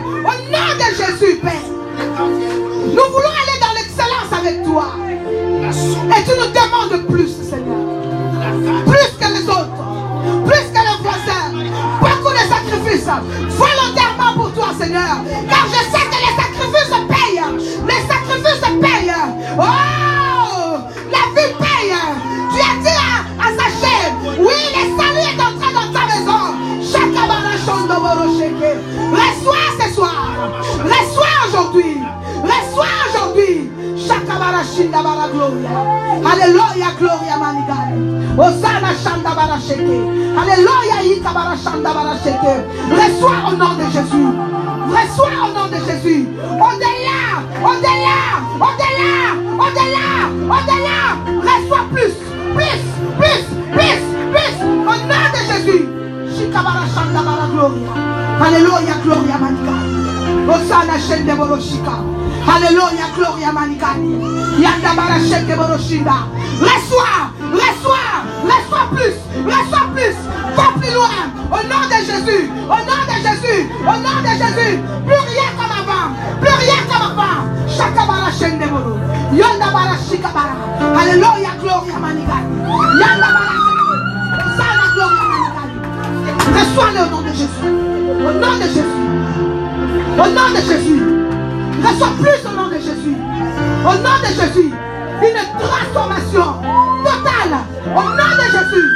Speaker 1: Reçois au nom de Jésus. Reçois au nom de Jésus. Au-delà, au-delà, au-delà, au-delà, au-delà. Reçois plus, plus, plus, plus, plus. Au nom de Jésus. Shikabara Shanda Bara Gloria. Alléluia, Gloria Manigale. Hosanna Shende Boroshika. Alléluia, Gloria Manikani. Yanda Barasheke Boroshinda. Reçois, reçois, Au nom de Jésus, au nom de Jésus. Plus rien comme avant, plus rien comme avant. Shaka Barashende Boro. Yanda Barashika Bara. Alléluia, Gloria Manikani. Yanda Barasheke. Hosanna, Gloria Manikani. Reçois-le nom de Jésus. Au nom de Jésus. Au nom de Jésus. Reçois plus au nom de Jésus. Au nom de Jésus. Une transformation totale. Au nom de Jésus.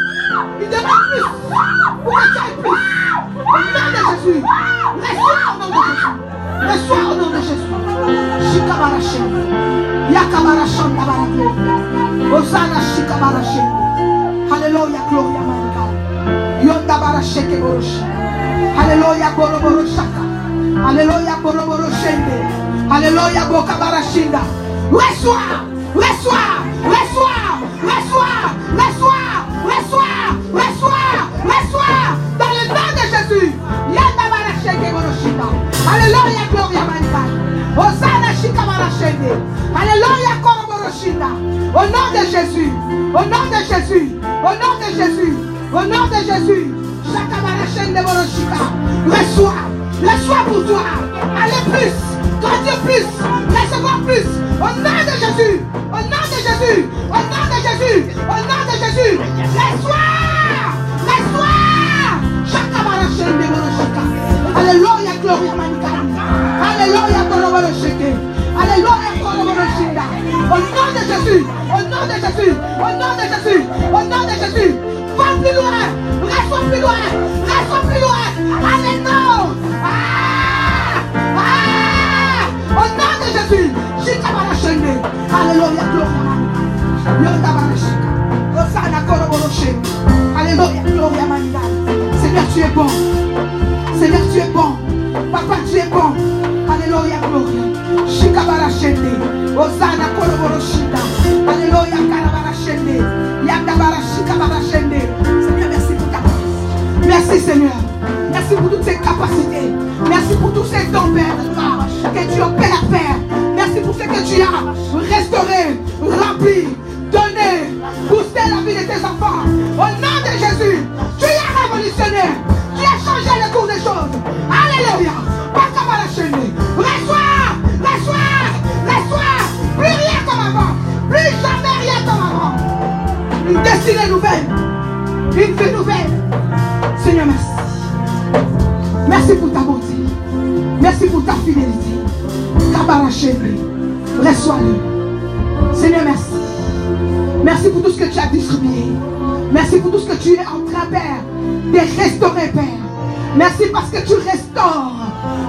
Speaker 1: Il demande plus. Alléluia, Gloria Manika. Yonda Barasheke Boroshi. Alléluia, Boroboro Shaka. Alléluia, Boroboro Boka Barashinda. Reçois, reçois, reçois, reçois, reçois, reçois, reçois, reçois. Dans le nom de Jésus. Au nom de Jésus, au nom de Jésus, au nom de Jésus, au nom de Jésus. Barashende Boroshika. Reçois. Reçois pour toi. Allez plus. Grandir plus. Recevoir plus. Au nom de Jésus. Au nom de Jésus. Au nom de Jésus. Au nom de Jésus. Reçois. Reçois. Shakabarashende boroshika. Alléluia. Gloria manikani. Alléluia. Koroboroshike. Alléluia. Koroboroshinda. Au nom de Jésus. Au nom de Jésus. Au nom de Jésus. Au nom de Jésus. Va plus loin. Reçois plus loin. Reçois plus loin. Alléluia. Ah! Ah! Au nom de Jésus. Shikabarashende. Alléluia. Gloria. Yonda barashika. Hosanna koroboroshe. Alléluia. Gloria manigale. Seigneur, tu es bon. Seigneur, tu es bon. Papa, tu es bon. Alléluia. Gloria. Shikabarashende. Hosanna koroboroshinda. Alléluia. Karabarashende. Yanda barashika barashende. Seigneur, merci pour ta grâce. Merci Seigneur. Merci pour toutes ces capacités. Merci pour tous ces dons, Père, que tu opères, Père. Merci pour ce que tu as restauré, rempli, donné, boosté la vie de tes enfants. Au nom de Jésus, tu as révolutionné. Tu as changé le cours des choses. Alléluia. Pas comme à la. Nouvelle. Une vie nouvelle. Seigneur, merci. Merci pour ta bonté. Merci pour ta fidélité. Kabarachene. Reçois-le. Seigneur, merci. Merci pour tout ce que tu as distribué. Merci pour tout ce que tu es en train, Père, de restaurer, Père. Merci parce que tu restaures.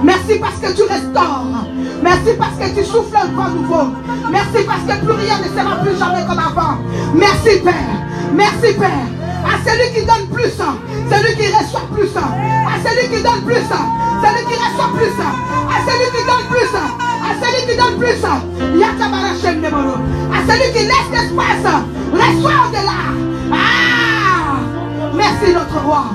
Speaker 1: Merci parce que tu restaures. Merci parce que tu souffles un vent nouveau. Merci parce que plus rien ne sera plus jamais comme avant. Merci, Père. Merci, Père. À celui qui donne plus, celui qui reçoit plus, à celui qui donne plus, celui qui reçoit plus, à celui qui donne plus, à celui qui donne plus, à celui qui laisse l'espace, reçoit au-delà. Ah! Merci notre roi,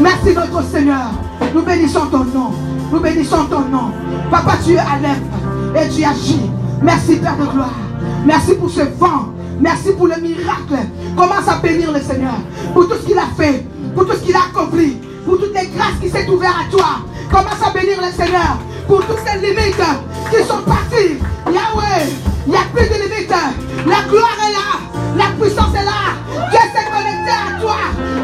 Speaker 1: merci notre Seigneur. Nous bénissons ton nom, nous bénissons ton nom. Papa, tu es à l'œuvre et tu agis. Merci Père de gloire. Merci pour ce vent. Merci pour le miracle. Commence à bénir le Seigneur pour tout ce qu'il a fait, pour tout ce qu'il a accompli. qui s'est ouvert à toi. Commence à bénir le Seigneur pour toutes ces limites qui sont parties. Yahweh, il n'y a plus de limites. La gloire est là. La puissance est là. Dieu s'est connecté à toi.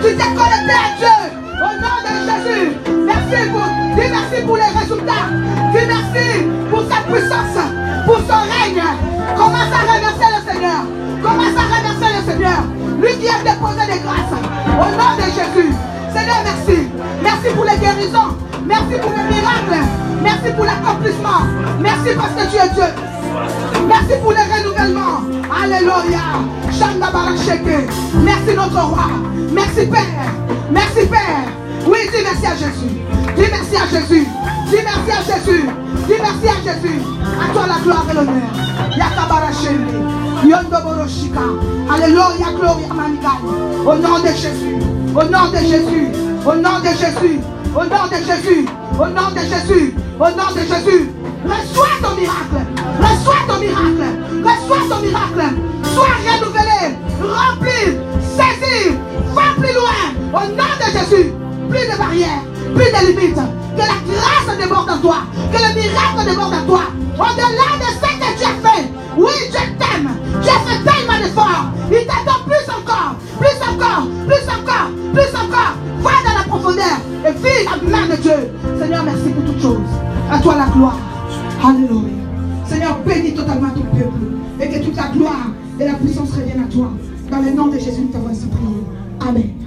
Speaker 1: Tu t'es connecté à Dieu. Au nom de Jésus. Merci pour, dis merci pour les résultats. Dis merci pour sa puissance, pour son règne. Le Seigneur. Commence à remercier le Seigneur? Lui qui a déposé des grâces. Au nom de Jésus. Seigneur, merci. Merci pour les guérisons. Merci pour les miracles. Merci pour l'accomplissement. Merci parce que tu es Dieu. Merci pour les renouvellements. Alléluia. Shanda Baracheke. Merci notre roi. Merci Père. Merci Père. Oui, dis merci à Jésus. Dis merci à Jésus. Dis merci à Jésus. Dis merci à Jésus. À toi la gloire et l'honneur. Yakabarachende. Yondo Boroshika. Alléluia, gloria Manigai. Au nom de Jésus. Au nom de Jésus. Au nom de Jésus. Au nom de Jésus. Au nom de Jésus. Au nom de Jésus. Reçois ton miracle. Reçois ton miracle. Reçois ton miracle. Sois renouvelé. Rempli. Saisi. Va plus loin. Au nom de Jésus. Plus de barrières. Plus de limites. Que la grâce déborde en toi. Que le miracle déborde en toi. Au-delà de ce que tu as fait. Oui, je t'aime. Tu as fait tellement d'efforts. Il t'attend plus encore. Plus encore. Plus encore. Plus encore. Va dans la profondeur. Et vis la main de Dieu. Seigneur, merci pour toutes choses. À toi la gloire. Alléluia. Seigneur, bénis totalement ton peuple. Et que toute la gloire et la puissance reviennent à toi. Dans le nom de Jésus, nous t'avons ainsi prié. Amen.